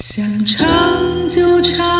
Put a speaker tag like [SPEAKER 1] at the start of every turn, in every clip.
[SPEAKER 1] 想唱就唱，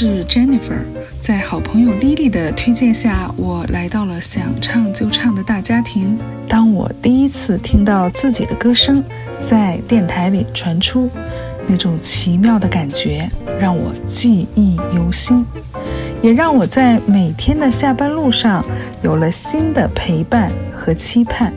[SPEAKER 1] 是 Jennifer。在好朋友 Lily 的推荐下，我来到了想唱就唱的大家庭。当我第一次听到自己的歌声在电台里传出，那种奇妙的感觉让我记忆犹新，也让我在每天的下班路上有了新的陪伴和期盼。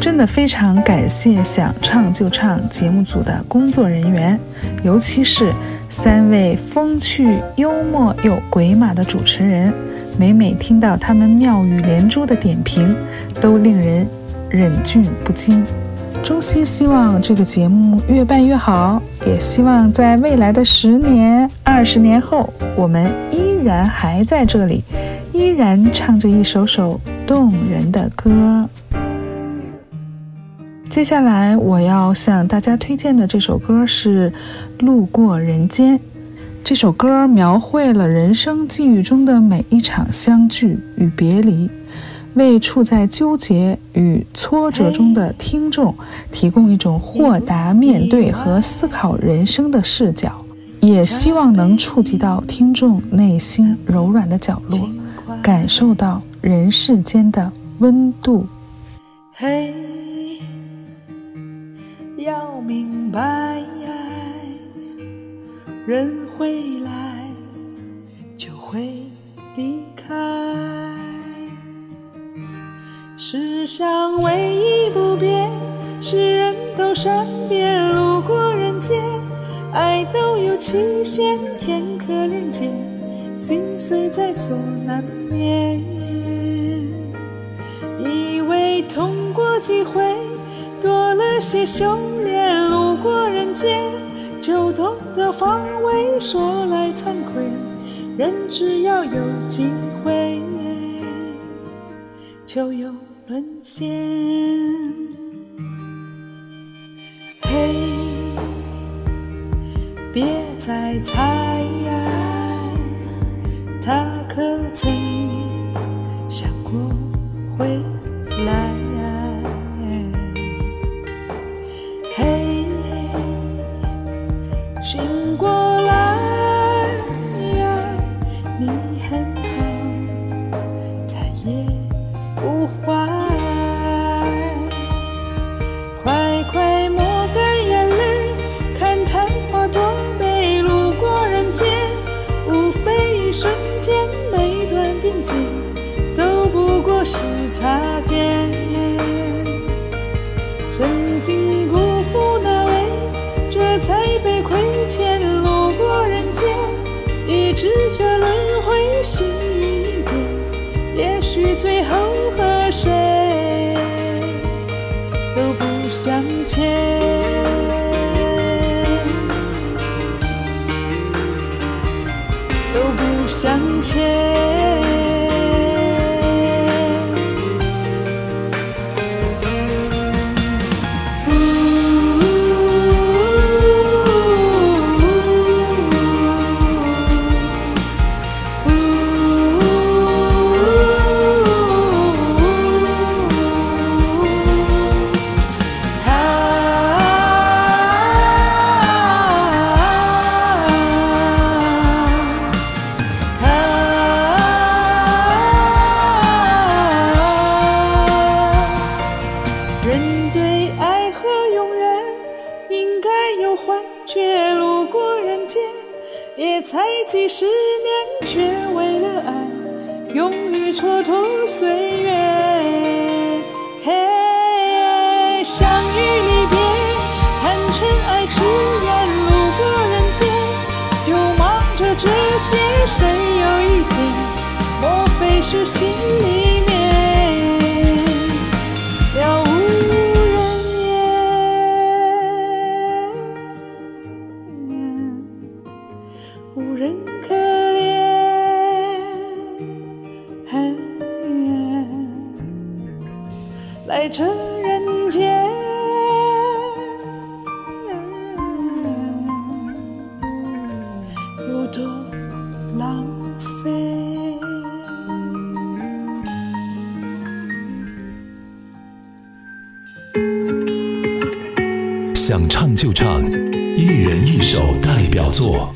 [SPEAKER 1] 真的非常感谢想唱就唱节目组的工作人员，尤其是三位风趣幽默又鬼马的主持人。每每听到他们妙语连珠的点评，都令人忍俊不禁。衷心希望这个节目越办越好，也希望在未来的十年、二十年后，我们依然还在这里，依然唱着一首首动人的歌。接下来我要向大家推荐的这首歌是《路过人间》。这首歌描绘了人生际遇中的每一场相聚与别离，为处在纠结与挫折中的听众提供一种豁达面对和思考人生的视角，也希望能触及到听众内心柔软的角落，感受到人世间的温度。
[SPEAKER 2] 嘿，白，人会来就会离开。世上唯一不变是人都善变，路过人间，爱都有期限，天可怜见，心碎在所难免。以为痛过几回。些修炼，路过人间就懂得防卫。说来惭愧，人只要有机会，就有沦陷。嘿，别再猜，他可曾想过回来？醒过来，你很好，他也不坏。快快抹干眼泪，看昙花多美。路过人间，无非一瞬间，每段并肩都不过是擦肩。曾经辜负一直这轮回，幸运点，也许最后和谁都不相欠。也才几十年，却为了爱勇于蹉跎岁月。嘿，相遇离别，看尘埃迟延，路过人间就忙着这些，谁有意见？莫非是心里来这人间，有多浪费？
[SPEAKER 3] 想唱就唱，一人一首代表作，